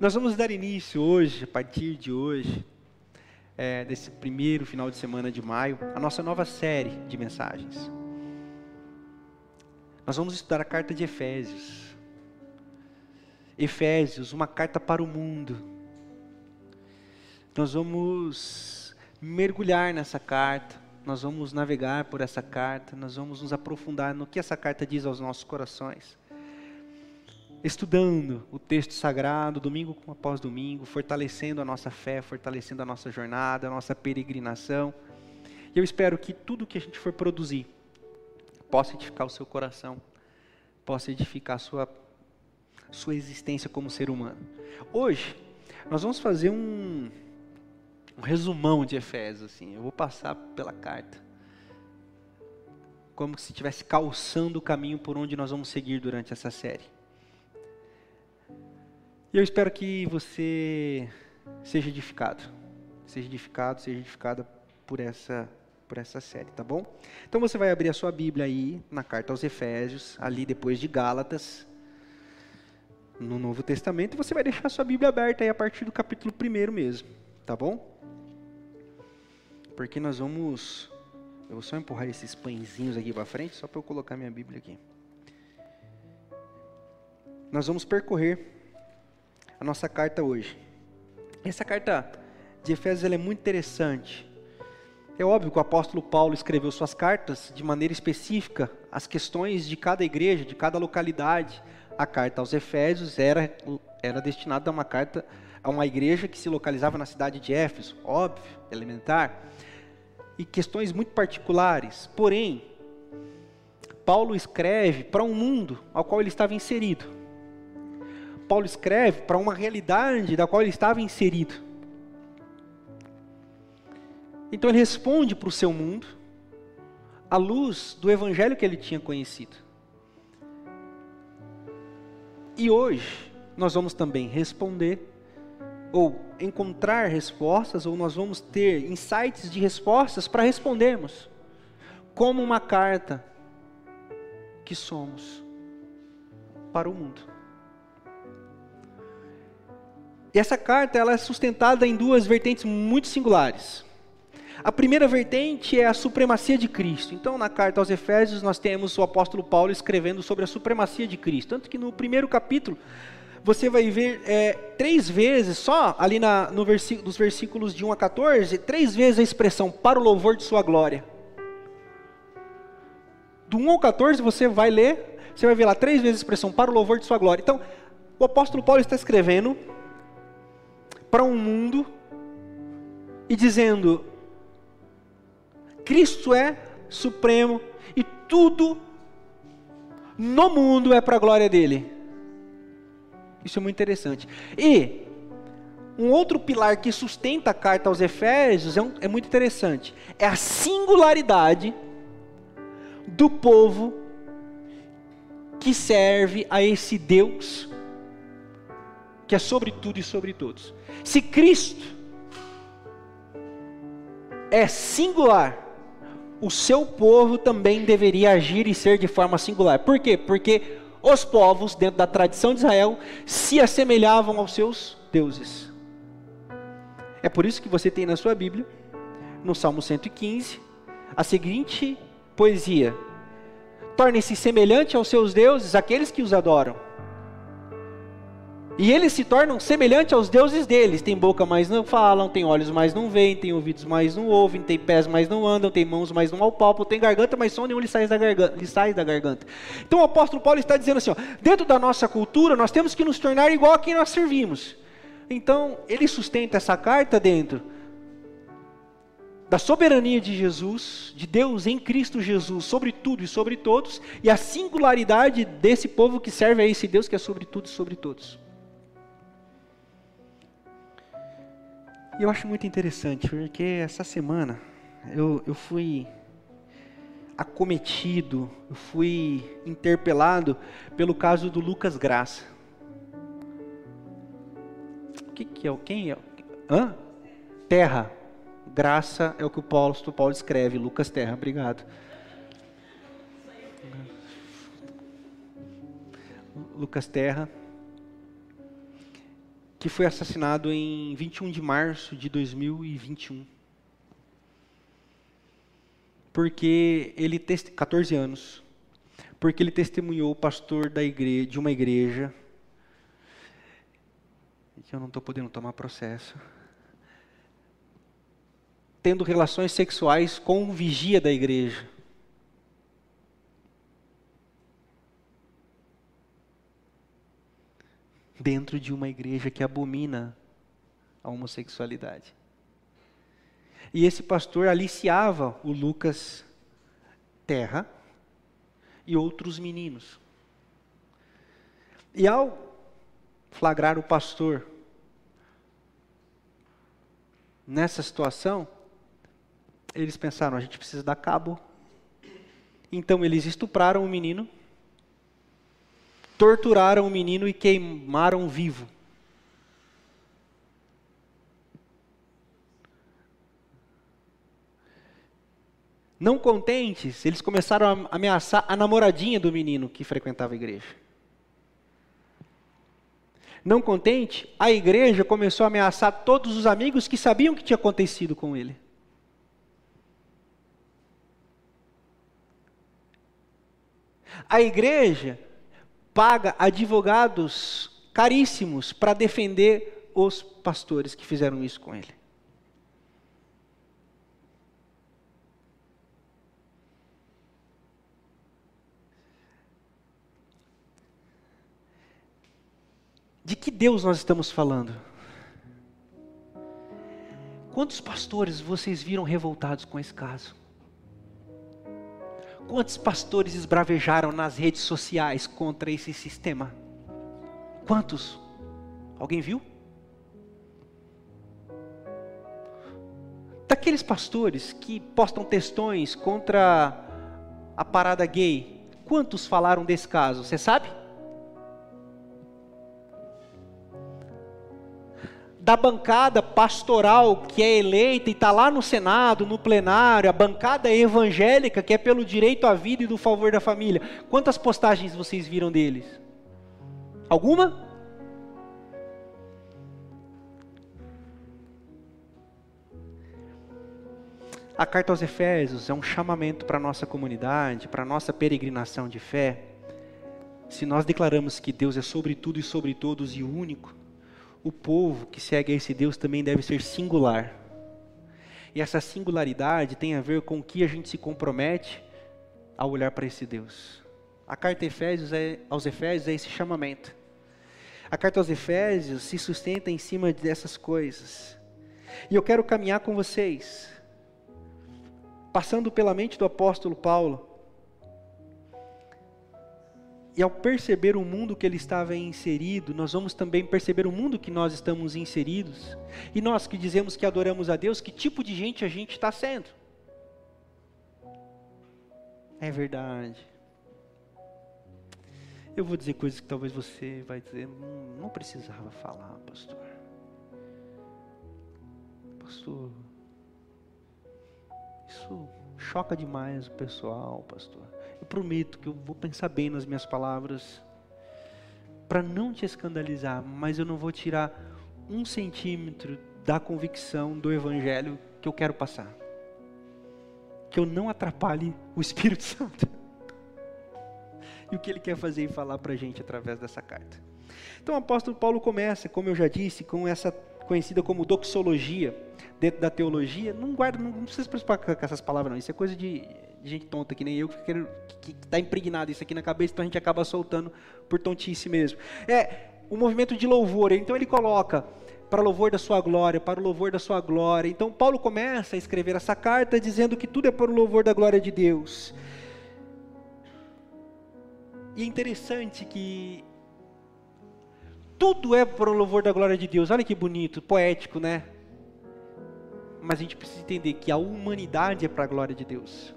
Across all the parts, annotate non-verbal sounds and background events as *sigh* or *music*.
Nós vamos dar início hoje, a partir de hoje, é, desse primeiro final de semana de maio, a nossa nova série de mensagens. Nós vamos estudar a carta de Efésios. Efésios, uma carta para o mundo. Nós vamos mergulhar nessa carta, nós vamos navegar por essa carta, nós vamos nos aprofundar no que essa carta diz aos nossos corações. Estudando o texto sagrado, domingo após domingo, fortalecendo a nossa fé, fortalecendo a nossa jornada, a nossa peregrinação. E eu espero que tudo que a gente for produzir possa edificar o seu coração, possa edificar a sua, sua existência como ser humano. Hoje, nós vamos fazer um, um resumão de Efésios. Assim. Eu vou passar pela carta, como se estivesse calçando o caminho por onde nós vamos seguir durante essa série. E eu espero que você seja edificado, seja edificado, seja edificada por essa por essa série, tá bom? Então você vai abrir a sua Bíblia aí na carta aos Efésios, ali depois de Gálatas, no Novo Testamento, e você vai deixar a sua Bíblia aberta aí a partir do capítulo 1 mesmo, tá bom? Porque nós vamos eu vou só empurrar esses pãezinhos aqui para frente, só para eu colocar minha Bíblia aqui. Nós vamos percorrer a nossa carta hoje. Essa carta de Efésios é muito interessante. É óbvio que o apóstolo Paulo escreveu suas cartas de maneira específica, as questões de cada igreja, de cada localidade. A carta aos Efésios era, era destinada a uma carta a uma igreja que se localizava na cidade de Éfeso, óbvio, elementar, e questões muito particulares. Porém, Paulo escreve para um mundo ao qual ele estava inserido. Paulo escreve para uma realidade da qual ele estava inserido. Então ele responde para o seu mundo à luz do evangelho que ele tinha conhecido. E hoje nós vamos também responder ou encontrar respostas ou nós vamos ter insights de respostas para respondermos como uma carta que somos para o mundo. Essa carta ela é sustentada em duas vertentes muito singulares. A primeira vertente é a supremacia de Cristo. Então, na carta aos Efésios, nós temos o apóstolo Paulo escrevendo sobre a supremacia de Cristo. Tanto que no primeiro capítulo, você vai ver é, três vezes, só ali na, no dos versículos de 1 a 14, três vezes a expressão para o louvor de sua glória. Do 1 ao 14, você vai ler, você vai ver lá três vezes a expressão para o louvor de sua glória. Então, o apóstolo Paulo está escrevendo para um mundo e dizendo: Cristo é supremo e tudo no mundo é para a glória dele. Isso é muito interessante. E um outro pilar que sustenta a carta aos Efésios é, um, é muito interessante. É a singularidade do povo que serve a esse Deus que é sobre tudo e sobre todos. Se Cristo é singular, o seu povo também deveria agir e ser de forma singular. Por quê? Porque os povos, dentro da tradição de Israel, se assemelhavam aos seus deuses. É por isso que você tem na sua Bíblia, no Salmo 115, a seguinte poesia: Tornem-se semelhante aos seus deuses aqueles que os adoram. E eles se tornam semelhantes aos deuses deles. Tem boca, mas não falam, tem olhos, mas não veem, tem ouvidos, mas não ouvem, tem pés, mas não andam, tem mãos, mas não apalpam, tem garganta, mas som nenhum lhe sai da garganta. Lhe sai da garganta. Então o apóstolo Paulo está dizendo assim: ó, dentro da nossa cultura, nós temos que nos tornar igual a quem nós servimos. Então, ele sustenta essa carta dentro da soberania de Jesus, de Deus em Cristo Jesus, sobre tudo e sobre todos, e a singularidade desse povo que serve a esse Deus que é sobre tudo e sobre todos. Eu acho muito interessante, porque essa semana eu, eu fui acometido, eu fui interpelado pelo caso do Lucas Graça. O que, que é? Quem é? Hã? Terra. Graça é o que o Paulo, o Paulo escreve. Lucas Terra, obrigado. Lucas Terra que foi assassinado em 21 de março de 2021. Porque ele, 14 anos, porque ele testemunhou o pastor da igreja, de uma igreja, que eu não estou podendo tomar processo, tendo relações sexuais com o vigia da igreja. Dentro de uma igreja que abomina a homossexualidade. E esse pastor aliciava o Lucas Terra e outros meninos. E ao flagrar o pastor nessa situação, eles pensaram: a gente precisa dar cabo. Então eles estupraram o menino, torturaram o menino e queimaram vivo. Não contentes, eles começaram a ameaçar a namoradinha do menino que frequentava a igreja. Não contente, a igreja começou a ameaçar todos os amigos que sabiam o que tinha acontecido com ele. A igreja paga advogados caríssimos para defender os pastores que fizeram isso com ele. De que Deus nós estamos falando? Quantos pastores vocês viram revoltados com esse caso? Quantos pastores esbravejaram nas redes sociais contra esse sistema? Quantos? Alguém viu? Daqueles pastores que postam textões contra a parada gay, quantos falaram desse caso? Você sabe? Da bancada pastoral que é eleita e está lá no Senado, no plenário, a bancada evangélica que é pelo direito à vida e do favor da família. Quantas postagens vocês viram deles? Alguma? A carta aos Efésios é um chamamento para a nossa comunidade, para a nossa peregrinação de fé. Se nós declaramos que Deus é sobre tudo e sobre todos e único, o povo que segue a esse Deus também deve ser singular. E essa singularidade tem a ver com o que a gente se compromete ao olhar para esse Deus. A carta Efésios é, aos Efésios é esse chamamento. A carta aos Efésios se sustenta em cima dessas coisas. E eu quero caminhar com vocês, passando pela mente do apóstolo Paulo, e ao perceber o mundo que ele estava inserido, nós vamos também perceber o mundo que nós estamos inseridos. E nós que dizemos que adoramos a Deus, que tipo de gente a gente está sendo? É verdade. Eu vou dizer coisas que talvez você vai dizer, hum, não precisava falar, pastor. Pastor, isso choca demais o pessoal, pastor. Eu prometo que eu vou pensar bem nas minhas palavras para não te escandalizar, mas eu não vou tirar um centímetro da convicção do Evangelho que eu quero passar. Que eu não atrapalhe o Espírito *laughs* Santo. E o que ele quer fazer e falar para a gente através dessa carta. Então o apóstolo Paulo começa, como eu já disse, com essa conhecida como doxologia dentro da teologia. Não guarda, não, não precisa se preocupar com essas palavras, não. Isso é coisa de, de gente tonta, que nem eu, que está impregnado isso aqui na cabeça, então a gente acaba soltando por tontice mesmo. É o movimento de louvor, então ele coloca para louvor da sua glória, para o louvor da sua glória. Então Paulo começa a escrever essa carta dizendo que tudo é para o louvor da glória de Deus. E é interessante que tudo é para o louvor da glória de Deus. Olha que bonito, poético, né? Mas a gente precisa entender que a humanidade é para a glória de Deus.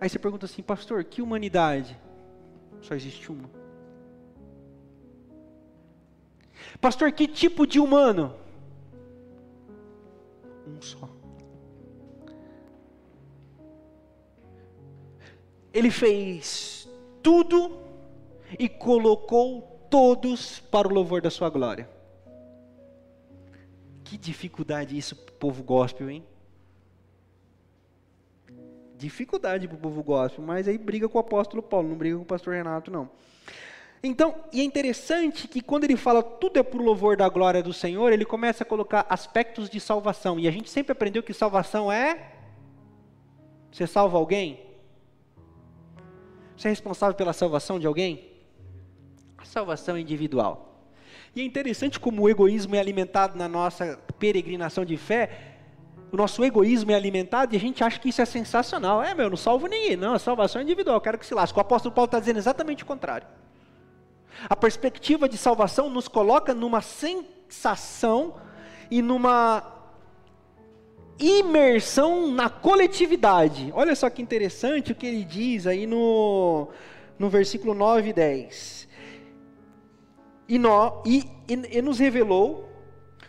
Aí você pergunta assim, pastor, que humanidade? Só existe uma. Pastor, que tipo de humano? Um só. Ele fez tudo e colocou todos para o louvor da sua glória. Que dificuldade isso para o povo gospel, hein? Dificuldade para o povo gospel, mas aí briga com o apóstolo Paulo, não briga com o pastor Renato, não. Então, e é interessante que quando ele fala tudo é para o louvor da glória do Senhor, ele começa a colocar aspectos de salvação. E a gente sempre aprendeu que salvação é. Você salva alguém? Você é responsável pela salvação de alguém? A salvação é individual. E é interessante como o egoísmo é alimentado na nossa peregrinação de fé. O nosso egoísmo é alimentado e a gente acha que isso é sensacional. É, meu, eu não salvo ninguém. Não, a salvação é individual, eu quero que se lasque. O apóstolo Paulo está dizendo exatamente o contrário. A perspectiva de salvação nos coloca numa sensação e numa imersão na coletividade. Olha só que interessante o que ele diz aí no, no versículo 9 e 10. E, nó, e, e, e nos revelou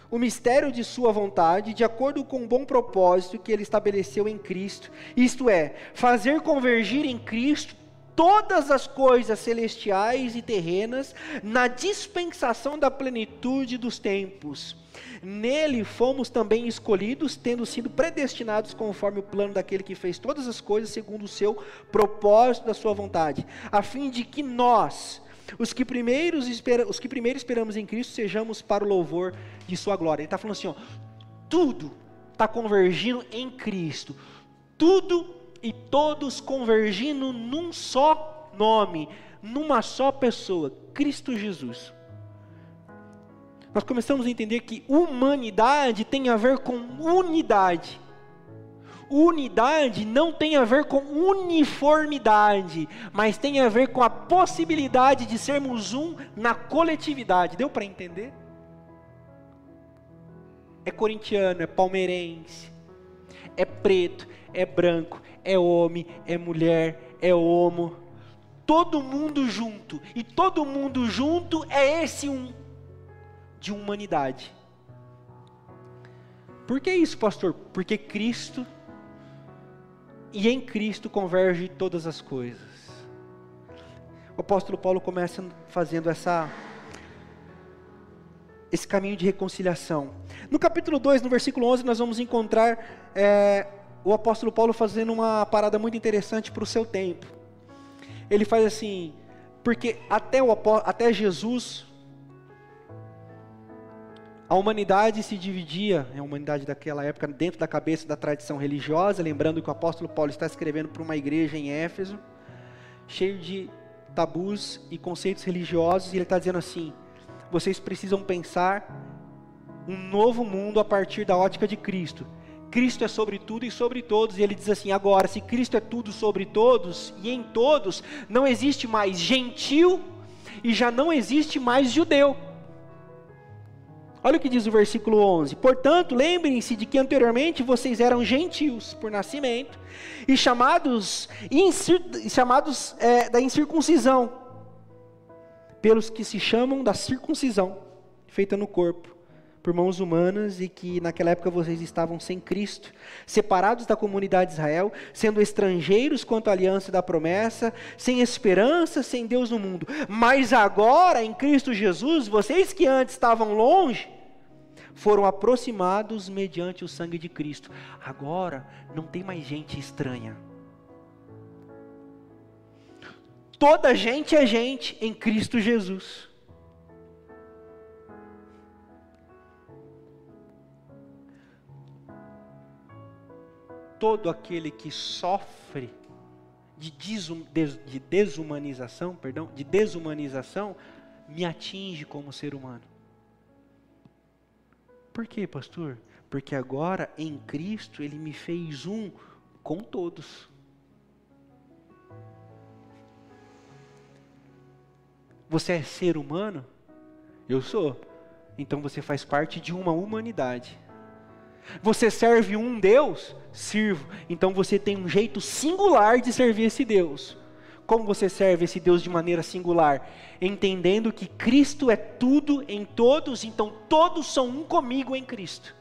o mistério de Sua vontade, de acordo com o bom propósito que Ele estabeleceu em Cristo, isto é, fazer convergir em Cristo todas as coisas celestiais e terrenas na dispensação da plenitude dos tempos. Nele fomos também escolhidos, tendo sido predestinados conforme o plano daquele que fez todas as coisas segundo o seu propósito da sua vontade, a fim de que nós, os que, primeiros espera, os que primeiro esperamos em Cristo, sejamos para o louvor de sua glória. Ele está falando assim, ó, tudo está convergindo em Cristo, tudo e todos convergindo num só nome, numa só pessoa, Cristo Jesus. Nós começamos a entender que humanidade tem a ver com unidade. Unidade não tem a ver com uniformidade, mas tem a ver com a possibilidade de sermos um na coletividade. Deu para entender? É corintiano, é palmeirense, é preto, é branco, é homem, é mulher, é homo, todo mundo junto, e todo mundo junto é esse um de humanidade. Por que isso, pastor? Porque Cristo e em Cristo converge todas as coisas. O apóstolo Paulo começa fazendo essa esse caminho de reconciliação. No capítulo 2, no versículo 11, nós vamos encontrar é, o apóstolo Paulo fazendo uma parada muito interessante para o seu tempo. Ele faz assim, porque até, o, até Jesus, a humanidade se dividia, a humanidade daquela época, dentro da cabeça da tradição religiosa, lembrando que o apóstolo Paulo está escrevendo para uma igreja em Éfeso, cheio de tabus e conceitos religiosos, e ele está dizendo assim: vocês precisam pensar um novo mundo a partir da ótica de Cristo. Cristo é sobre tudo e sobre todos, e ele diz assim: agora, se Cristo é tudo sobre todos e em todos, não existe mais gentil e já não existe mais judeu. Olha o que diz o versículo 11: Portanto, lembrem-se de que anteriormente vocês eram gentios por nascimento e chamados, incir, chamados é, da incircuncisão, pelos que se chamam da circuncisão, feita no corpo por mãos humanas e que naquela época vocês estavam sem Cristo, separados da comunidade de Israel, sendo estrangeiros quanto à aliança da promessa, sem esperança, sem Deus no mundo. Mas agora, em Cristo Jesus, vocês que antes estavam longe, foram aproximados mediante o sangue de Cristo. Agora não tem mais gente estranha. Toda gente é gente em Cristo Jesus. todo aquele que sofre de, desum, de desumanização, perdão, de desumanização, me atinge como ser humano. Por quê, pastor? Porque agora em Cristo ele me fez um com todos. Você é ser humano? Eu sou. Então você faz parte de uma humanidade. Você serve um Deus? Sirvo. Então você tem um jeito singular de servir esse Deus. Como você serve esse Deus de maneira singular? Entendendo que Cristo é tudo em todos, então todos são um comigo em Cristo.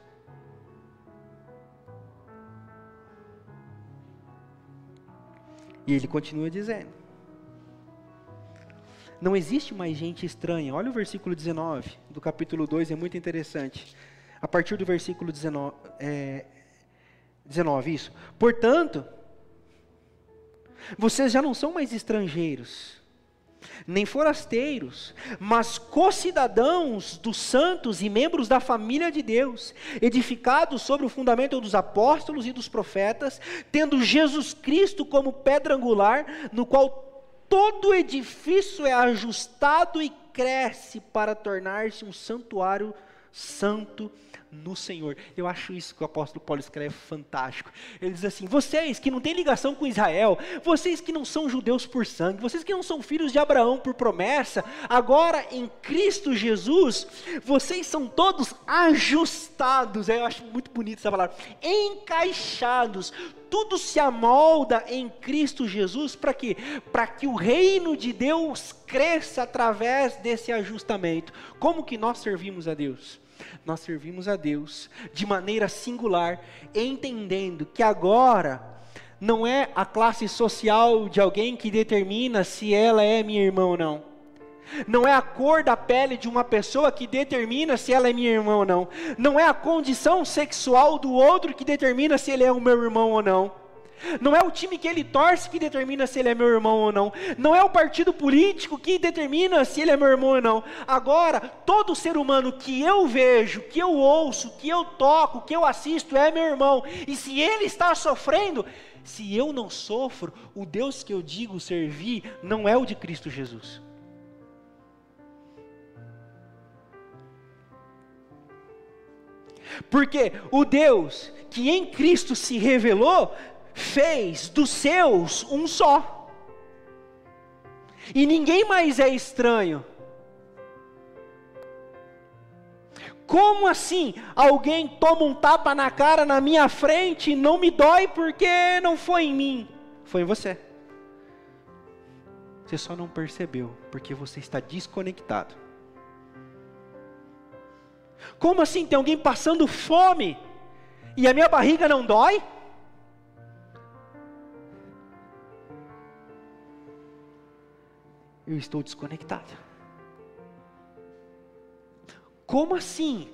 E ele continua dizendo: Não existe mais gente estranha. Olha o versículo 19 do capítulo 2, é muito interessante. A partir do versículo 19, é, 19 isso. Portanto, vocês já não são mais estrangeiros, nem forasteiros, mas co-cidadãos dos santos e membros da família de Deus, edificados sobre o fundamento dos apóstolos e dos profetas, tendo Jesus Cristo como pedra angular, no qual todo edifício é ajustado e cresce para tornar-se um santuário santo no Senhor. Eu acho isso que o apóstolo Paulo escreve fantástico. Ele diz assim: vocês que não têm ligação com Israel, vocês que não são judeus por sangue, vocês que não são filhos de Abraão por promessa, agora em Cristo Jesus, vocês são todos ajustados. Eu acho muito bonito essa palavra. Encaixados. Tudo se amolda em Cristo Jesus para quê? Para que o reino de Deus cresça através desse ajustamento. Como que nós servimos a Deus? Nós servimos a Deus de maneira singular, entendendo que agora não é a classe social de alguém que determina se ela é minha irmã ou não. Não é a cor da pele de uma pessoa que determina se ela é minha irmã ou não. Não é a condição sexual do outro que determina se ele é o meu irmão ou não. Não é o time que ele torce que determina se ele é meu irmão ou não. Não é o partido político que determina se ele é meu irmão ou não. Agora, todo ser humano que eu vejo, que eu ouço, que eu toco, que eu assisto é meu irmão. E se ele está sofrendo, se eu não sofro, o Deus que eu digo servir não é o de Cristo Jesus. Porque o Deus que em Cristo se revelou fez dos seus um só. E ninguém mais é estranho. Como assim? Alguém toma um tapa na cara na minha frente e não me dói porque não foi em mim, foi em você. Você só não percebeu porque você está desconectado. Como assim? Tem alguém passando fome e a minha barriga não dói? Eu estou desconectado. Como assim?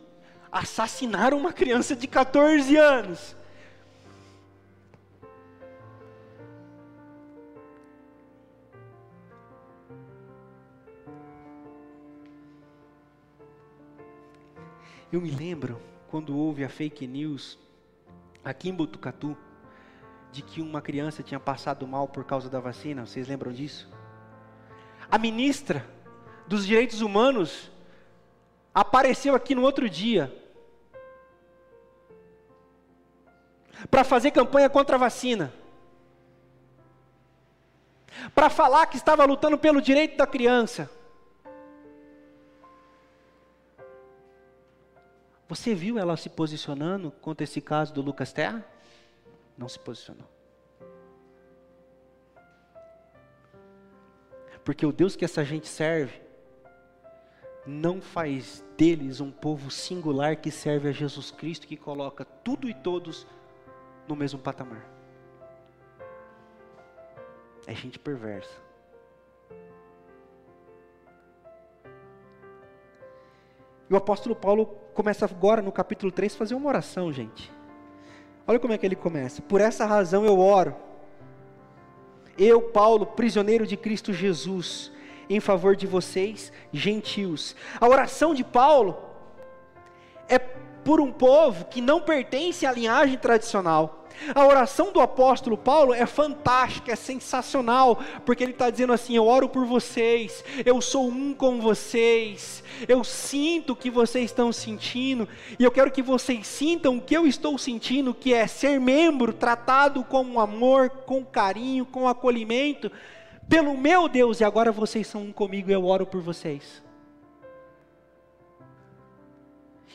Assassinaram uma criança de 14 anos. Eu me lembro quando houve a fake news aqui em Botucatu de que uma criança tinha passado mal por causa da vacina. Vocês lembram disso? A ministra dos direitos humanos apareceu aqui no outro dia para fazer campanha contra a vacina. Para falar que estava lutando pelo direito da criança. Você viu ela se posicionando contra esse caso do Lucas Terra? Não se posicionou. Porque o Deus que essa gente serve não faz deles um povo singular que serve a Jesus Cristo, que coloca tudo e todos no mesmo patamar. É gente perversa. E o apóstolo Paulo começa agora no capítulo 3 a fazer uma oração, gente. Olha como é que ele começa. Por essa razão eu oro eu, Paulo, prisioneiro de Cristo Jesus, em favor de vocês, gentios. A oração de Paulo é por um povo que não pertence à linhagem tradicional. A oração do apóstolo Paulo é fantástica, é sensacional, porque ele está dizendo assim: Eu oro por vocês, eu sou um com vocês, eu sinto o que vocês estão sentindo, e eu quero que vocês sintam o que eu estou sentindo, que é ser membro, tratado com amor, com carinho, com acolhimento, pelo meu Deus, e agora vocês são um comigo, eu oro por vocês.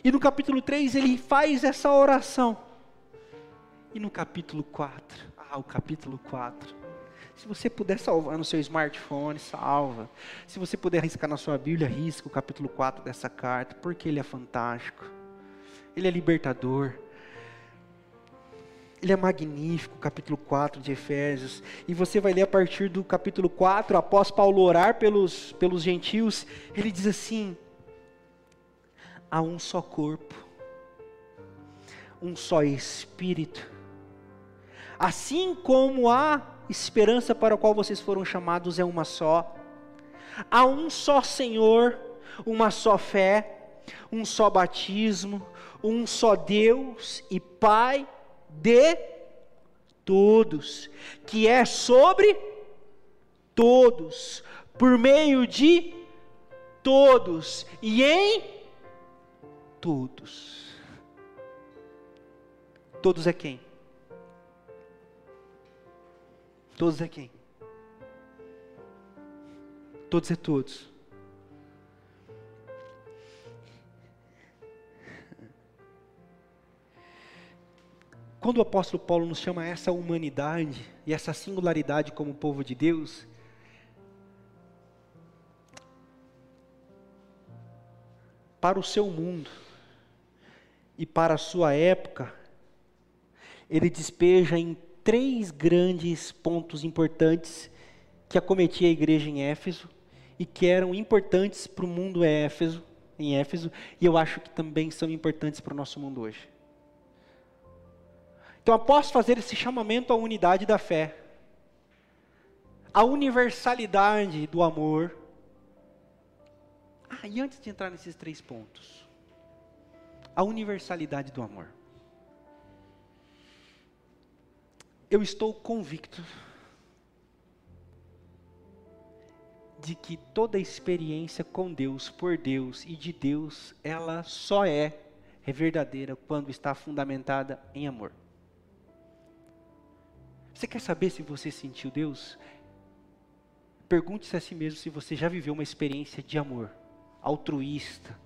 E no capítulo 3 ele faz essa oração. E no capítulo 4, ah, o capítulo 4. Se você puder salvar no seu smartphone, salva. Se você puder riscar na sua Bíblia, risca o capítulo 4 dessa carta, porque ele é fantástico. Ele é libertador. ele é magnífico, capítulo 4 de Efésios. E você vai ler a partir do capítulo 4, após Paulo orar pelos, pelos gentios, ele diz assim: há um só corpo, um só espírito. Assim como a esperança para a qual vocês foram chamados é uma só, há um só Senhor, uma só fé, um só batismo, um só Deus e Pai de todos, que é sobre todos, por meio de todos e em todos. Todos é quem? Todos é quem? Todos é todos. Quando o apóstolo Paulo nos chama essa humanidade e essa singularidade como povo de Deus, para o seu mundo e para a sua época, ele despeja em três grandes pontos importantes que acometia a igreja em Éfeso e que eram importantes para o mundo Éfeso, em Éfeso, e eu acho que também são importantes para o nosso mundo hoje. Então, após fazer esse chamamento à unidade da fé, à universalidade do amor, ah, e antes de entrar nesses três pontos, a universalidade do amor. Eu estou convicto de que toda experiência com Deus, por Deus e de Deus, ela só é, é verdadeira quando está fundamentada em amor. Você quer saber se você sentiu Deus? Pergunte-se a si mesmo se você já viveu uma experiência de amor, altruísta,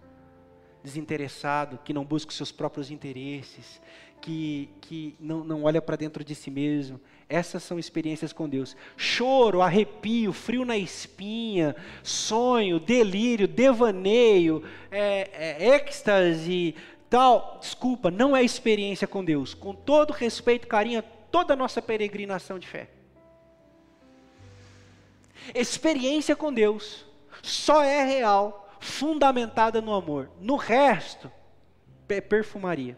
desinteressado, que não busca os seus próprios interesses, que, que não, não olha para dentro de si mesmo. Essas são experiências com Deus. Choro, arrepio, frio na espinha, sonho, delírio, devaneio, é, é, êxtase, tal. Desculpa, não é experiência com Deus. Com todo respeito, carinho toda a nossa peregrinação de fé. Experiência com Deus só é real, fundamentada no amor. No resto, é perfumaria.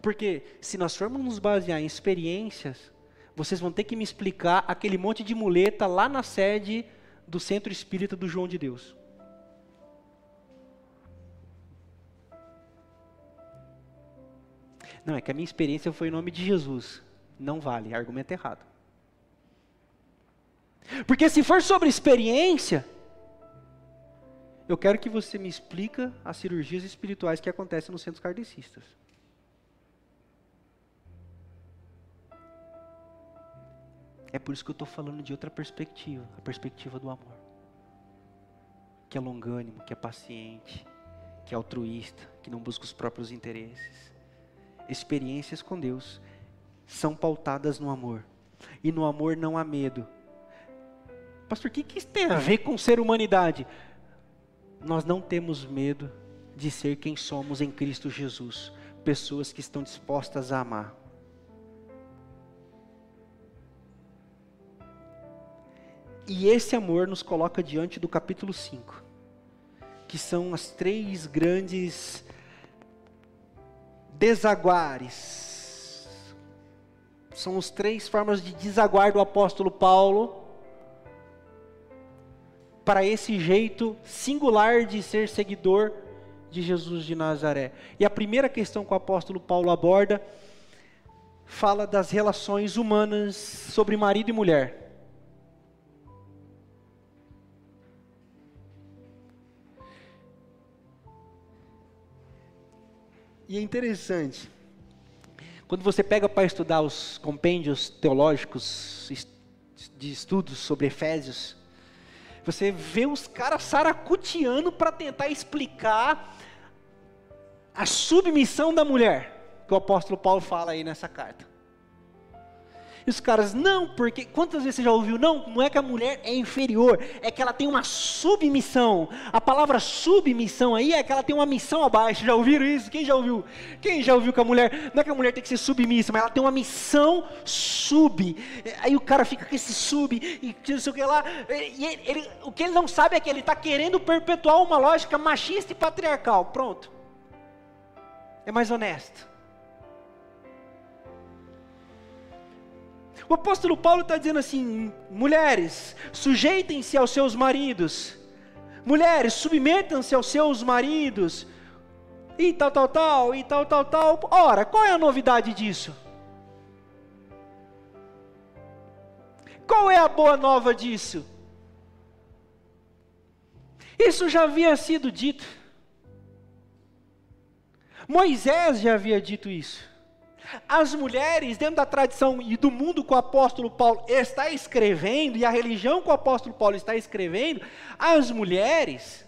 Porque se nós formos nos basear em experiências, vocês vão ter que me explicar aquele monte de muleta lá na sede do Centro Espírita do João de Deus. Não, é que a minha experiência foi em nome de Jesus. Não vale, argumento errado. Porque se for sobre experiência, eu quero que você me explica as cirurgias espirituais que acontecem nos centros kardecistas. É por isso que eu estou falando de outra perspectiva, a perspectiva do amor. Que é longânimo, que é paciente, que é altruísta, que não busca os próprios interesses experiências com Deus são pautadas no amor. E no amor não há medo. Pastor, o que, que isso tem a ver com ser humanidade? Nós não temos medo de ser quem somos em Cristo Jesus. Pessoas que estão dispostas a amar. E esse amor nos coloca diante do capítulo 5, que são as três grandes desaguares. São as três formas de desaguar do apóstolo Paulo para esse jeito singular de ser seguidor de Jesus de Nazaré. E a primeira questão que o apóstolo Paulo aborda fala das relações humanas sobre marido e mulher. E é interessante, quando você pega para estudar os compêndios teológicos de estudos sobre Efésios, você vê os caras saracuteando para tentar explicar a submissão da mulher, que o apóstolo Paulo fala aí nessa carta. E os caras, não, porque. Quantas vezes você já ouviu? Não, não é que a mulher é inferior, é que ela tem uma submissão. A palavra submissão aí é que ela tem uma missão abaixo. Já ouviram isso? Quem já ouviu? Quem já ouviu que a mulher. Não é que a mulher tem que ser submissa, mas ela tem uma missão sub. Aí o cara fica com esse sub e não sei o que lá. E ele, ele, o que ele não sabe é que ele está querendo perpetuar uma lógica machista e patriarcal. Pronto. É mais honesto. O apóstolo Paulo está dizendo assim: mulheres, sujeitem-se aos seus maridos, mulheres, submetam-se aos seus maridos, e tal, tal, tal, e tal, tal, tal. Ora, qual é a novidade disso? Qual é a boa nova disso? Isso já havia sido dito. Moisés já havia dito isso. As mulheres, dentro da tradição e do mundo que o apóstolo Paulo está escrevendo, e a religião que o apóstolo Paulo está escrevendo, as mulheres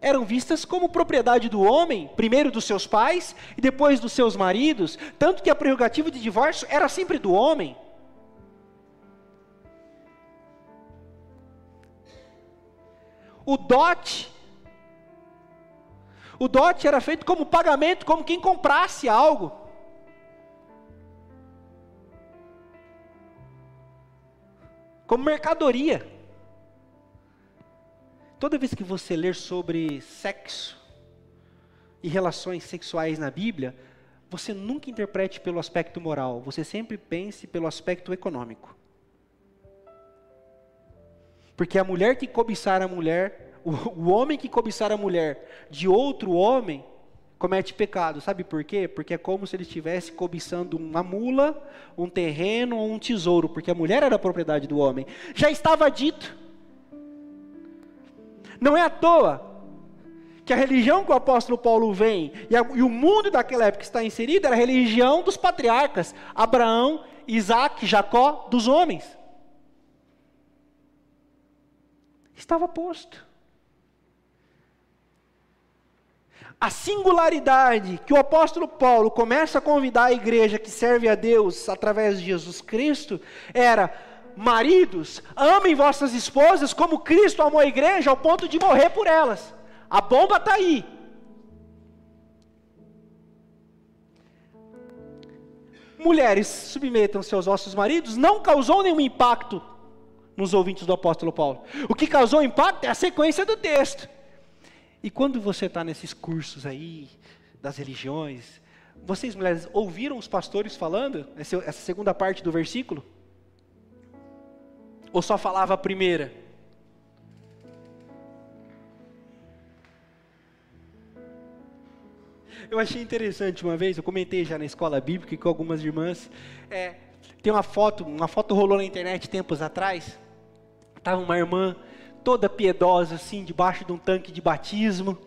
eram vistas como propriedade do homem, primeiro dos seus pais e depois dos seus maridos, tanto que a prerrogativa de divórcio era sempre do homem. O dote o dote era feito como pagamento, como quem comprasse algo. Como mercadoria. Toda vez que você ler sobre sexo e relações sexuais na Bíblia, você nunca interprete pelo aspecto moral, você sempre pense pelo aspecto econômico. Porque a mulher que cobiçar a mulher, o, o homem que cobiçar a mulher de outro homem, comete pecado. Sabe por quê? Porque é como se ele estivesse cobiçando uma mula, um terreno ou um tesouro, porque a mulher era a propriedade do homem. Já estava dito. Não é à toa que a religião que o apóstolo Paulo vem e, a, e o mundo daquela época está inserido era a religião dos patriarcas, Abraão, Isaac, Jacó, dos homens. Estava posto. A singularidade que o apóstolo Paulo começa a convidar a igreja que serve a Deus através de Jesus Cristo era: maridos, amem vossas esposas como Cristo amou a igreja ao ponto de morrer por elas. A bomba está aí. Mulheres, submetam-se aos vossos maridos, não causou nenhum impacto nos ouvintes do apóstolo Paulo. O que causou impacto é a sequência do texto. E quando você está nesses cursos aí, das religiões, vocês mulheres ouviram os pastores falando, essa segunda parte do versículo? Ou só falava a primeira? Eu achei interessante uma vez, eu comentei já na escola bíblica com algumas irmãs. É, tem uma foto, uma foto rolou na internet tempos atrás. Tava uma irmã toda piedosa, assim, debaixo de um tanque de batismo,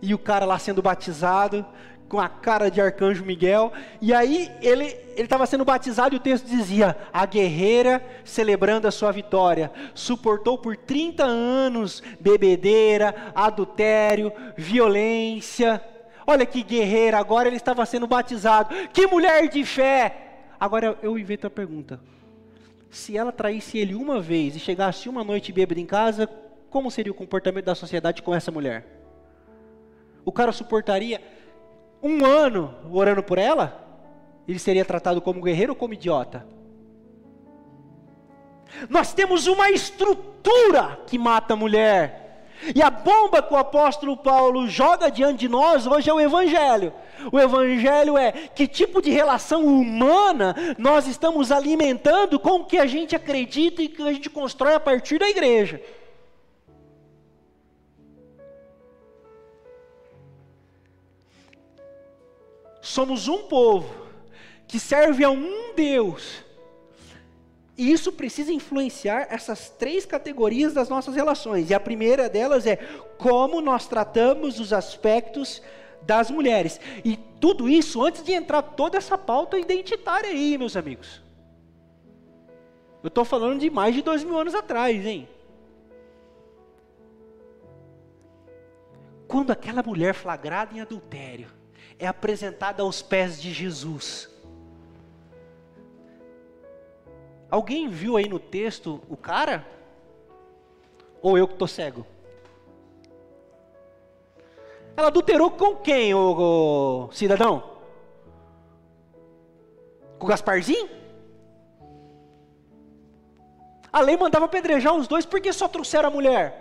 e o cara lá sendo batizado, com a cara de arcanjo Miguel, e aí ele estava sendo batizado e o texto dizia: a guerreira celebrando a sua vitória, suportou por 30 anos bebedeira, adultério, violência. Olha que guerreira, agora ele estava sendo batizado. Que mulher de fé! Agora eu invento a pergunta: se ela traísse ele uma vez e chegasse uma noite bêbada em casa, como seria o comportamento da sociedade com essa mulher? O cara suportaria um ano orando por ela? Ele seria tratado como guerreiro ou como idiota? Nós temos uma estrutura que mata a mulher. E a bomba que o apóstolo Paulo joga diante de nós hoje é o Evangelho. O Evangelho é que tipo de relação humana nós estamos alimentando com o que a gente acredita e que a gente constrói a partir da igreja. Somos um povo que serve a um Deus e isso precisa influenciar essas três categorias das nossas relações. E a primeira delas é como nós tratamos os aspectos das mulheres. E tudo isso antes de entrar toda essa pauta identitária aí, meus amigos. Eu estou falando de mais de dois mil anos atrás, hein? Quando aquela mulher flagrada em adultério é apresentada aos pés de Jesus Alguém viu aí no texto o cara? Ou eu que estou cego? Ela adulterou com quem, o, cidadão? Com o Gasparzinho? A lei mandava apedrejar os dois, por que só trouxeram a mulher?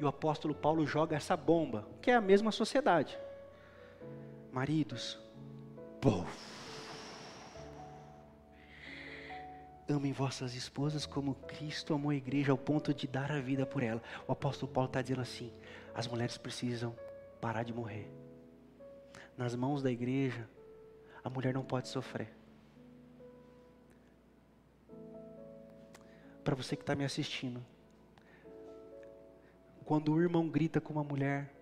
E o apóstolo Paulo joga essa bomba, que é a mesma sociedade. Maridos, povo, amem vossas esposas como Cristo amou a igreja ao ponto de dar a vida por ela. O apóstolo Paulo está dizendo assim: as mulheres precisam parar de morrer. Nas mãos da igreja, a mulher não pode sofrer. Para você que está me assistindo, quando o irmão grita com uma mulher,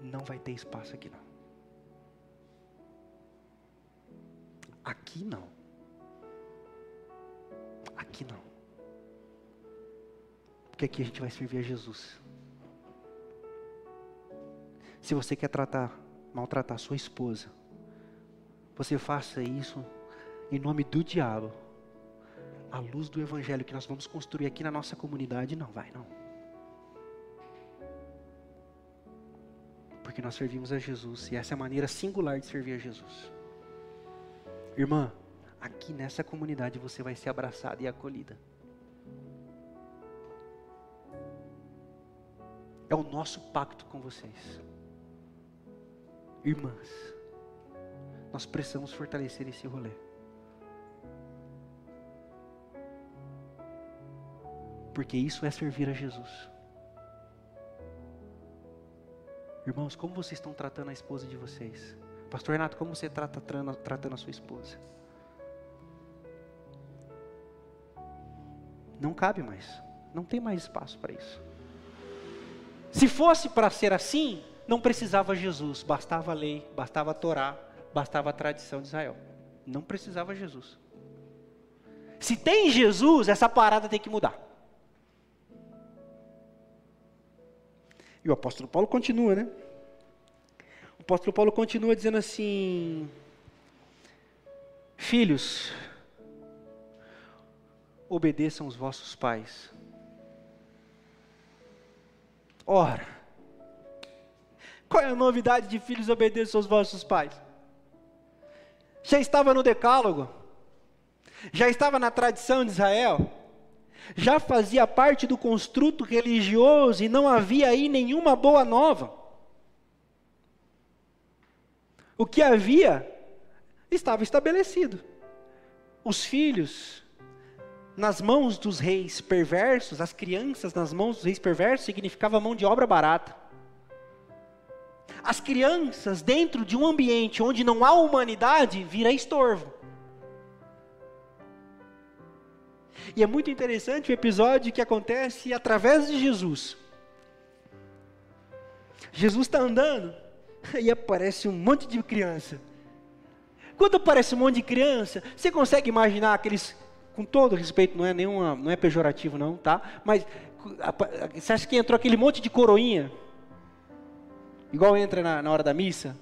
não vai ter espaço aqui não. Aqui não. Aqui não porque aqui a gente vai servir a Jesus. Se você quer tratar, maltratar sua esposa, você faça isso em nome do diabo. A luz do evangelho que nós vamos construir aqui na nossa comunidade, não vai, não. Porque nós servimos a Jesus e essa é a maneira singular de servir a Jesus. Irmã, aqui nessa comunidade você vai ser abraçada e acolhida. É o nosso pacto com vocês. Irmãs, nós precisamos fortalecer esse rolê. Porque isso é servir a Jesus. Irmãos, como vocês estão tratando a esposa de vocês? Pastor Renato, como você trata tratando a sua esposa? Não cabe mais. Não tem mais espaço para isso. Se fosse para ser assim, não precisava Jesus, bastava a lei, bastava a Torá, bastava a tradição de Israel. Não precisava Jesus. Se tem Jesus, essa parada tem que mudar. E o apóstolo Paulo continua, né? O apóstolo Paulo continua dizendo assim: Filhos, obedeçam os vossos pais Ora, qual é a novidade de filhos obedeçam aos vossos pais? Já estava no Decálogo, já estava na tradição de Israel, já fazia parte do construto religioso e não havia aí nenhuma boa nova. O que havia estava estabelecido. Os filhos nas mãos dos reis perversos, as crianças nas mãos dos reis perversos significava mão de obra barata. As crianças dentro de um ambiente onde não há humanidade vira estorvo. E é muito interessante o episódio que acontece através de Jesus. Jesus está andando *laughs* e aparece um monte de criança. Quando aparece um monte de criança, você consegue imaginar aqueles com todo respeito, não é nenhuma, não é pejorativo não, tá? Mas você acha que entrou aquele monte de coroinha? Igual entra na, na hora da missa?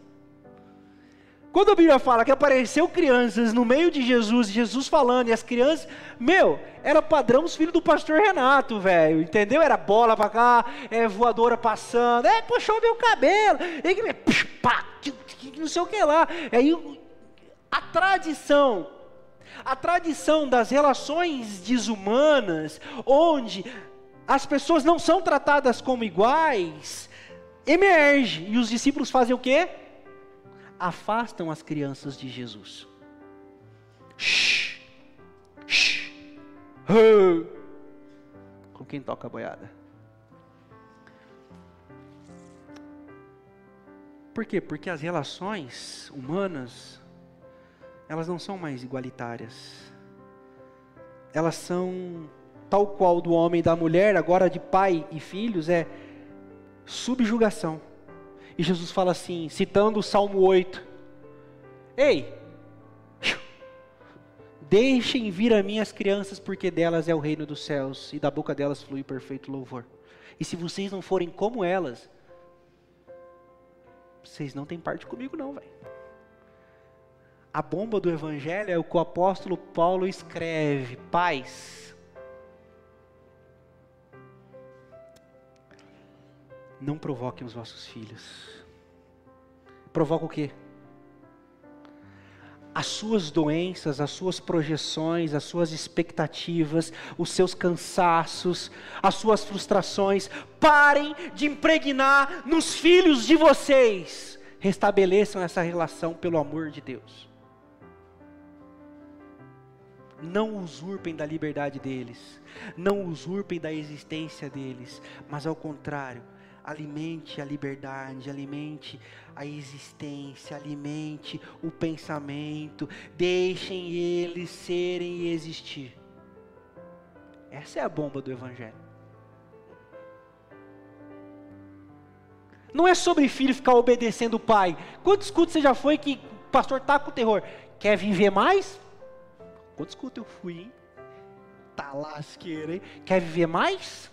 Quando a Bíblia fala que apareceu crianças no meio de Jesus, Jesus falando, e as crianças, meu, era padrão os filhos do pastor Renato, velho, entendeu? Era bola pra cá, é, voadora passando, é, puxou meu cabelo, e, pá, não sei o que lá. Aí a tradição a tradição das relações desumanas, onde as pessoas não são tratadas como iguais, emerge. E os discípulos fazem o quê? Afastam as crianças de Jesus. Shhh, shhh, com quem toca a boiada. Por quê? Porque as relações humanas elas não são mais igualitárias. Elas são tal qual do homem e da mulher, agora de pai e filhos, é subjugação. E Jesus fala assim, citando o Salmo 8: Ei, deixem vir a mim as crianças, porque delas é o reino dos céus, e da boca delas flui perfeito louvor. E se vocês não forem como elas, vocês não têm parte comigo, não, velho. A bomba do evangelho é o que o apóstolo Paulo escreve: paz. Não provoquem os vossos filhos. Provoca o quê? as suas doenças, as suas projeções, as suas expectativas, os seus cansaços, as suas frustrações, parem de impregnar nos filhos de vocês. Restabeleçam essa relação pelo amor de Deus. Não usurpem da liberdade deles, não usurpem da existência deles, mas ao contrário, alimente a liberdade, alimente a existência, alimente o pensamento, deixem eles serem e existir. Essa é a bomba do Evangelho. Não é sobre filho ficar obedecendo o pai. Quantos cultos você já foi que o pastor está com terror? Quer viver mais? Quantos cultos eu fui, hein? Tá lasqueira, hein? Quer viver mais?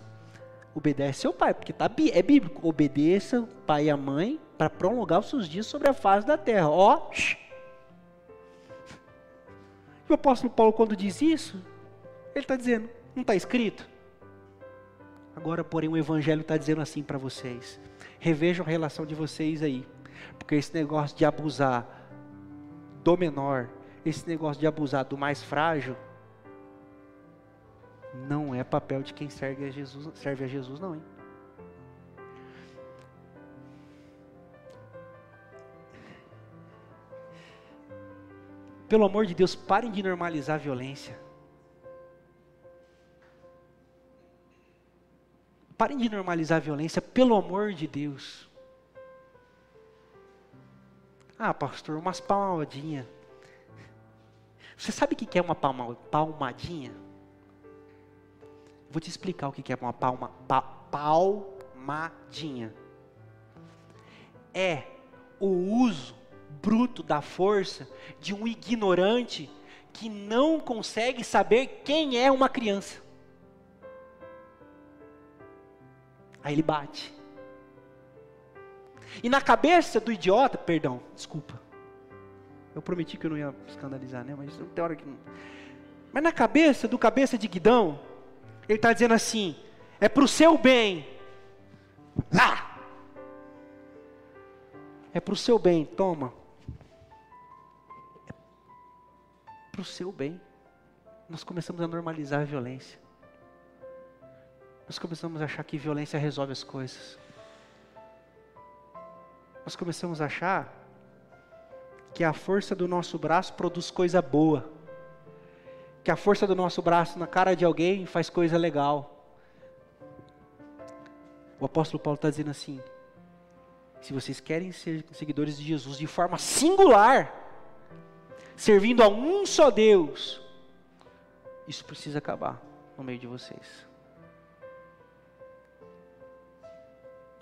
Obedece ao pai, porque tá, é bíblico. Obedeça o pai e a mãe para prolongar os seus dias sobre a face da terra. Ó. O apóstolo Paulo, quando diz isso, ele está dizendo, não está escrito? Agora, porém, o evangelho está dizendo assim para vocês: revejam a relação de vocês aí, porque esse negócio de abusar do menor, esse negócio de abusar do mais frágil, não é papel de quem serve a Jesus, serve a Jesus não, hein? Pelo amor de Deus, parem de normalizar a violência. Parem de normalizar a violência, pelo amor de Deus. Ah, pastor, umas palmadinhas. Você sabe o que é uma palmadinha? Vou te explicar o que é uma palma, pa, palmadinha. É o uso bruto da força de um ignorante que não consegue saber quem é uma criança. Aí ele bate. E na cabeça do idiota, perdão, desculpa. Eu prometi que eu não ia escandalizar, né? Mas tem hora que. Mas na cabeça do cabeça de Guidão, ele está dizendo assim: é para o seu bem. Ah! É para o seu bem, toma. É para o seu bem. Nós começamos a normalizar a violência. Nós começamos a achar que violência resolve as coisas. Nós começamos a achar que a força do nosso braço produz coisa boa que a força do nosso braço na cara de alguém faz coisa legal. O apóstolo Paulo está dizendo assim: se vocês querem ser seguidores de Jesus de forma singular, servindo a um só Deus, isso precisa acabar no meio de vocês.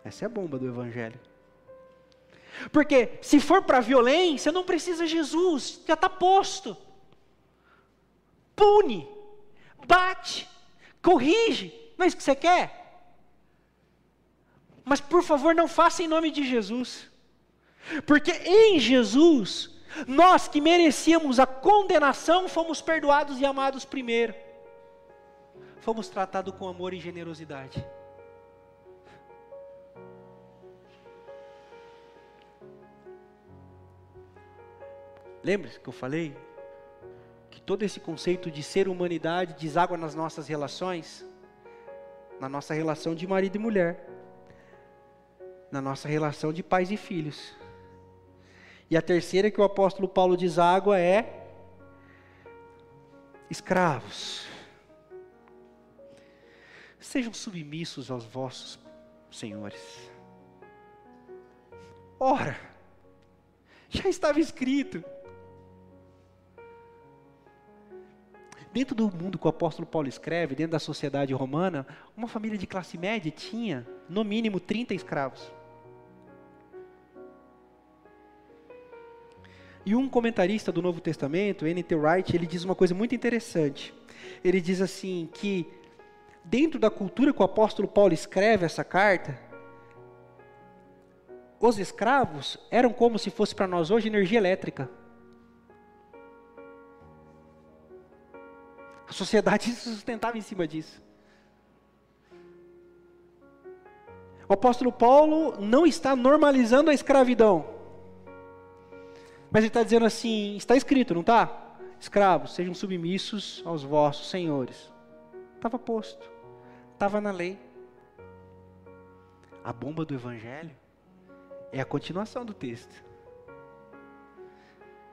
Essa é a bomba do Evangelho. Porque se for para violência, não precisa Jesus, já está posto pune, bate, corrige. Não é isso que você quer? Mas por favor, não faça em nome de Jesus. Porque em Jesus, nós que merecíamos a condenação, fomos perdoados e amados primeiro. Fomos tratados com amor e generosidade. Lembra que eu falei todo esse conceito de ser humanidade deságua nas nossas relações, na nossa relação de marido e mulher, na nossa relação de pais e filhos. E a terceira que o apóstolo Paulo deságua é escravos. Sejam submissos aos vossos senhores. Ora, já estava escrito Dentro do mundo que o apóstolo Paulo escreve, dentro da sociedade romana, uma família de classe média tinha, no mínimo, 30 escravos. E um comentarista do Novo Testamento, N.T. Wright, ele diz uma coisa muito interessante. Ele diz assim que dentro da cultura que o apóstolo Paulo escreve essa carta, os escravos eram como se fosse para nós hoje energia elétrica. Sociedade *laughs* se sustentava em cima disso. O apóstolo Paulo não está normalizando a escravidão. Mas ele está dizendo assim: está escrito, não está? Escravos, sejam submissos aos vossos senhores. Estava posto, estava na lei. A bomba do evangelho é a continuação do texto.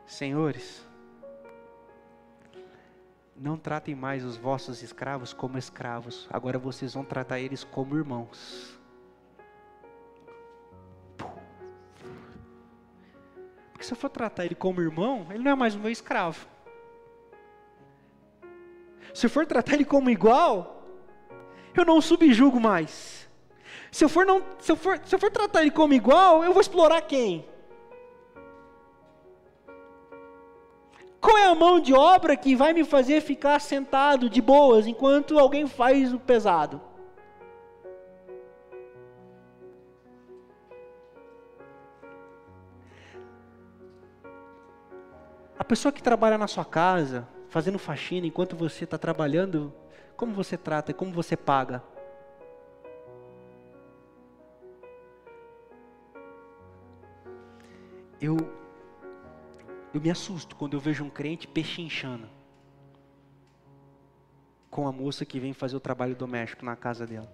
Senhores, não tratem mais os vossos escravos como escravos, agora vocês vão tratar eles como irmãos. Porque se eu for tratar ele como irmão, ele não é mais o meu escravo. Se eu for tratar ele como igual, eu não subjugo mais. Se eu for, não, se eu for, se eu for tratar ele como igual, eu vou explorar quem? É a mão de obra que vai me fazer ficar sentado de boas enquanto alguém faz o pesado? A pessoa que trabalha na sua casa, fazendo faxina enquanto você está trabalhando, como você trata e como você paga? Eu, eu me assusto quando eu vejo um crente pechinchando com a moça que vem fazer o trabalho doméstico na casa dela.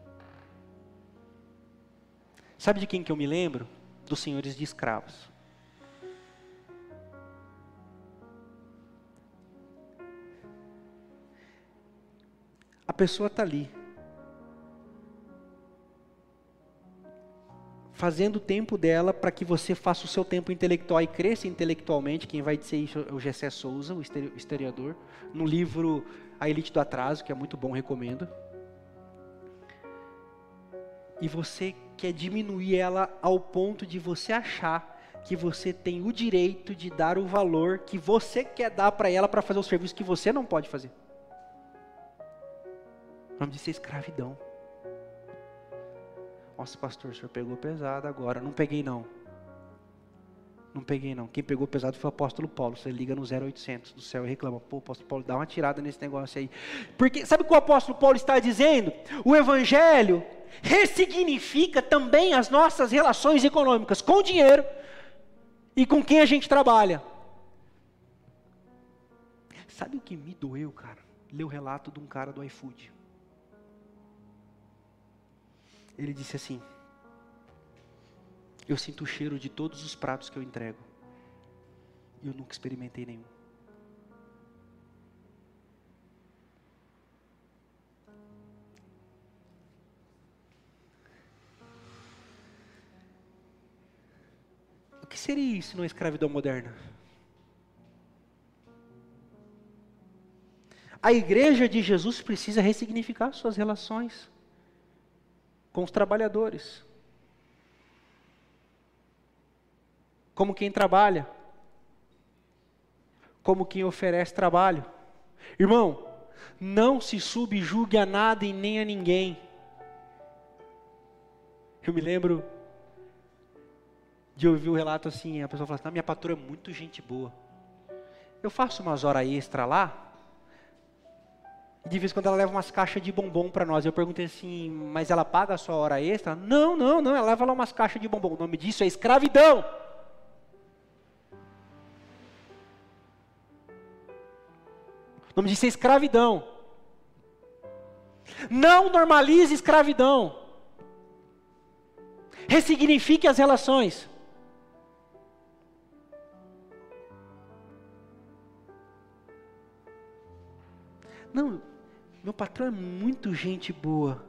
Sabe de quem que eu me lembro? Dos senhores de escravos. A pessoa está ali. Fazendo o tempo dela para que você faça o seu tempo intelectual e cresça intelectualmente. Quem vai dizer isso é o Gessé Souza, o historiador, no livro A Elite do Atraso, que é muito bom, recomendo. E você quer diminuir ela ao ponto de você achar que você tem o direito de dar o valor que você quer dar para ela para fazer o serviço que você não pode fazer. O nome disso é escravidão. Nossa, pastor, o senhor pegou pesado agora. Não peguei, não. Não peguei, não. Quem pegou pesado foi o apóstolo Paulo. Você liga no 0800 do céu e reclama. Pô, apóstolo Paulo, dá uma tirada nesse negócio aí. Porque, sabe o que o apóstolo Paulo está dizendo? O evangelho ressignifica também as nossas relações econômicas com o dinheiro e com quem a gente trabalha. Sabe o que me doeu, cara? Ler o relato de um cara do iFood. Ele disse assim: Eu sinto o cheiro de todos os pratos que eu entrego. E eu nunca experimentei nenhum. O que seria isso numa escravidão moderna? A igreja de Jesus precisa ressignificar suas relações com os trabalhadores. Como quem trabalha. Como quem oferece trabalho. Irmão, não se subjugue a nada e nem a ninguém. Eu me lembro de ouvir um relato assim, a pessoa fala assim, minha patroa é muito gente boa. Eu faço umas horas extra lá, de vez em quando ela leva umas caixas de bombom para nós. Eu perguntei assim, mas ela paga a sua hora extra? Não, não, não, ela leva lá umas caixas de bombom. O nome disso é escravidão. O nome disso é escravidão. Não normalize escravidão. Ressignifique as relações. Não, meu patrão é muito gente boa.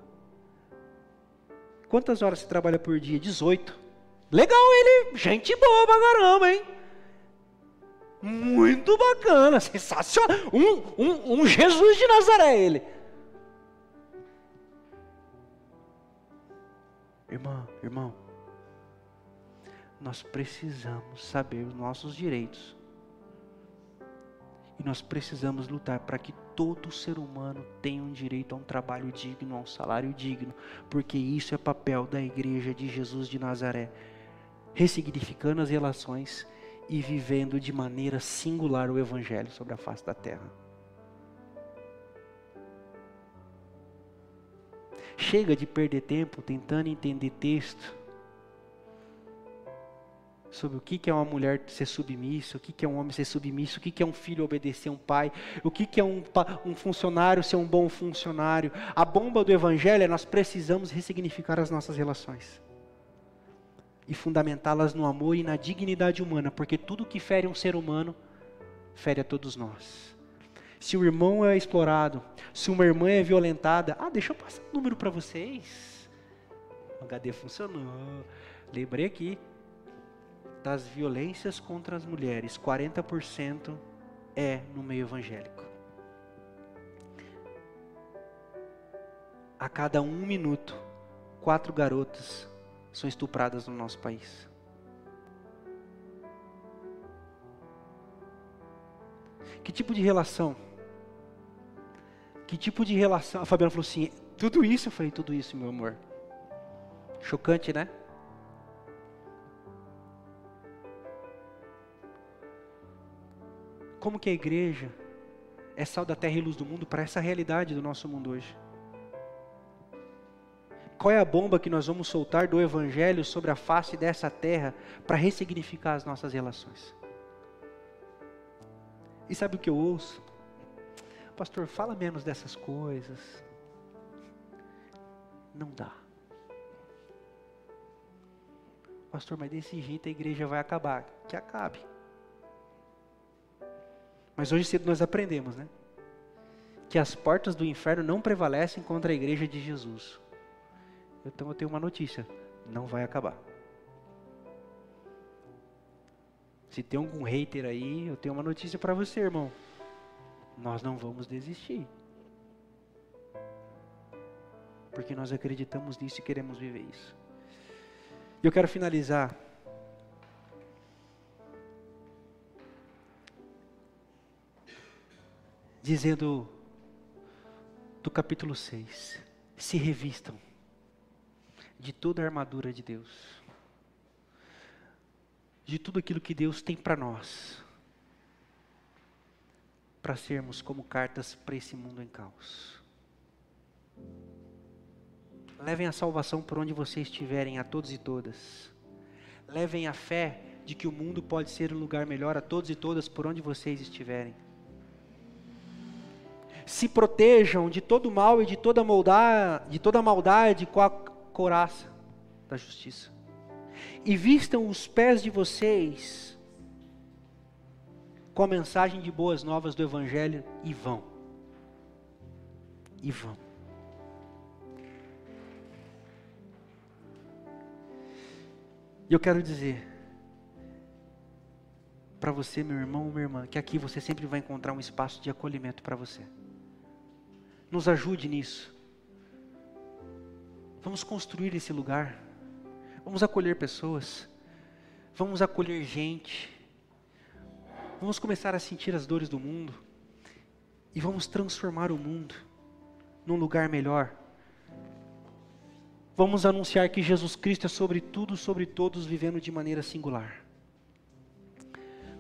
Quantas horas você trabalha por dia? 18. Legal ele, gente boa pra caramba, hein? Muito bacana, sensacional. Um, um, um Jesus de Nazaré ele. Irmã, irmão, nós precisamos saber os nossos direitos. E nós precisamos lutar para que todo ser humano tenha um direito a um trabalho digno, a um salário digno, porque isso é papel da Igreja de Jesus de Nazaré, ressignificando as relações e vivendo de maneira singular o Evangelho sobre a face da terra. Chega de perder tempo tentando entender texto sobre o que é uma mulher ser submissa, o que é um homem ser submisso, o que é um filho obedecer um pai, o que é um, um funcionário ser um bom funcionário. A bomba do Evangelho é nós precisamos ressignificar as nossas relações e fundamentá-las no amor e na dignidade humana, porque tudo que fere um ser humano fere a todos nós. Se o irmão é explorado, se uma irmã é violentada, ah, deixa eu passar o um número para vocês. O HD funcionou. Lembrei aqui, das violências contra as mulheres, 40% é no meio evangélico. A cada um minuto, quatro garotas são estupradas no nosso país. Que tipo de relação? Que tipo de relação? A Fabiana falou assim: tudo isso? Eu falei: tudo isso, meu amor. Chocante, né? Como que a igreja é sal da terra e luz do mundo para essa realidade do nosso mundo hoje? Qual é a bomba que nós vamos soltar do evangelho sobre a face dessa terra para ressignificar as nossas relações? E sabe o que eu ouço? Pastor, fala menos dessas coisas. Não dá. Pastor, mas desse jeito a igreja vai acabar. Que acabe. Mas hoje cedo nós aprendemos, né? Que as portas do inferno não prevalecem contra a igreja de Jesus. Então eu tenho uma notícia: não vai acabar. Se tem algum hater aí, eu tenho uma notícia para você, irmão. Nós não vamos desistir. Porque nós acreditamos nisso e queremos viver isso. E eu quero finalizar dizendo do capítulo 6: se revistam de toda a armadura de Deus, de tudo aquilo que Deus tem para nós, para sermos como cartas para esse mundo em caos. Levem a salvação por onde vocês estiverem, a todos e todas. Levem a fé de que o mundo pode ser um lugar melhor a todos e todas por onde vocês estiverem se protejam de todo mal e de toda maldade, de toda maldade com a coraça da justiça. E vistam os pés de vocês com a mensagem de boas novas do evangelho e vão. E vão. E eu quero dizer para você, meu irmão, minha irmã, que aqui você sempre vai encontrar um espaço de acolhimento para você. Nos ajude nisso. Vamos construir esse lugar. Vamos acolher pessoas. Vamos acolher gente. Vamos começar a sentir as dores do mundo. E vamos transformar o mundo num lugar melhor. Vamos anunciar que Jesus Cristo é sobre tudo, sobre todos, vivendo de maneira singular.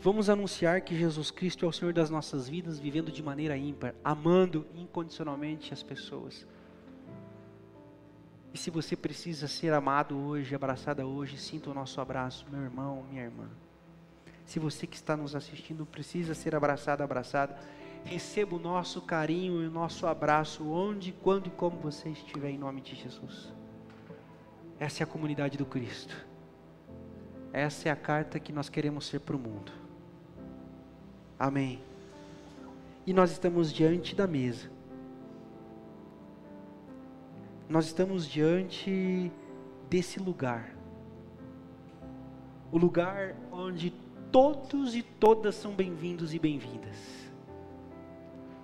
Vamos anunciar que Jesus Cristo é o Senhor das nossas vidas, vivendo de maneira ímpar, amando incondicionalmente as pessoas. E se você precisa ser amado hoje, abraçada hoje, sinta o nosso abraço, meu irmão, minha irmã. Se você que está nos assistindo precisa ser abraçado, abraçada, receba o nosso carinho e o nosso abraço onde, quando e como você estiver, em nome de Jesus. Essa é a comunidade do Cristo. Essa é a carta que nós queremos ser para o mundo. Amém. E nós estamos diante da mesa. Nós estamos diante desse lugar. O lugar onde todos e todas são bem-vindos e bem-vindas.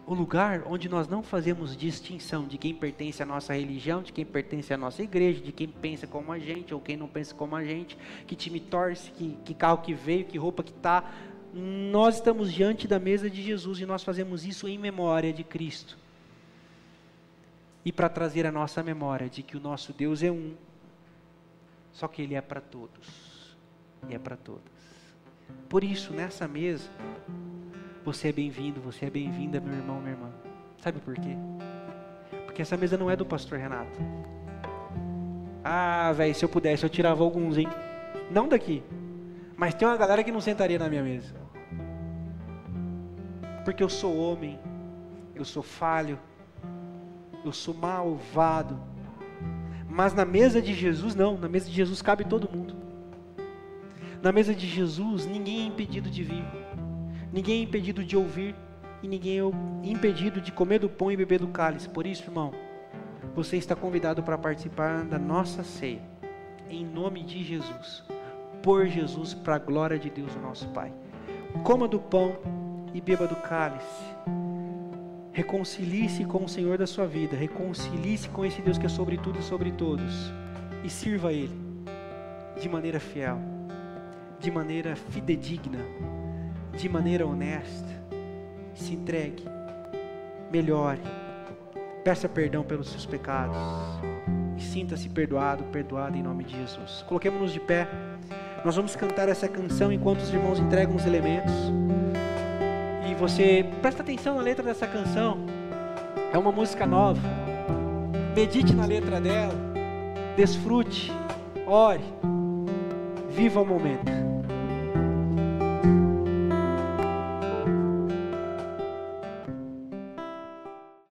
O lugar onde nós não fazemos distinção de quem pertence à nossa religião, de quem pertence à nossa igreja, de quem pensa como a gente ou quem não pensa como a gente, que time torce, que, que carro que veio, que roupa que está nós estamos diante da mesa de Jesus e nós fazemos isso em memória de Cristo. E para trazer a nossa memória de que o nosso Deus é um, só que Ele é para todos e é para todas. Por isso, nessa mesa, você é bem-vindo, você é bem-vinda, meu irmão, minha irmã. Sabe por quê? Porque essa mesa não é do pastor Renato. Ah, velho, se eu pudesse, eu tirava alguns, hein? Não daqui. Mas tem uma galera que não sentaria na minha mesa. Porque eu sou homem, eu sou falho, eu sou malvado. Mas na mesa de Jesus, não. Na mesa de Jesus cabe todo mundo. Na mesa de Jesus, ninguém é impedido de vir, ninguém é impedido de ouvir, e ninguém é impedido de comer do pão e beber do cálice. Por isso, irmão, você está convidado para participar da nossa ceia, em nome de Jesus, por Jesus, para a glória de Deus, nosso Pai. Coma do pão e beba do cálice. Reconcilie-se com o Senhor da sua vida, reconcilie-se com esse Deus que é sobre tudo e sobre todos, e sirva a Ele de maneira fiel, de maneira fidedigna, de maneira honesta. Se entregue, melhore Peça perdão pelos seus pecados. E sinta-se perdoado, perdoado em nome de Jesus. Coloquemos-nos de pé. Nós vamos cantar essa canção enquanto os irmãos entregam os elementos. Você presta atenção na letra dessa canção. É uma música nova. Medite na letra dela. Desfrute. Ore. Viva o momento.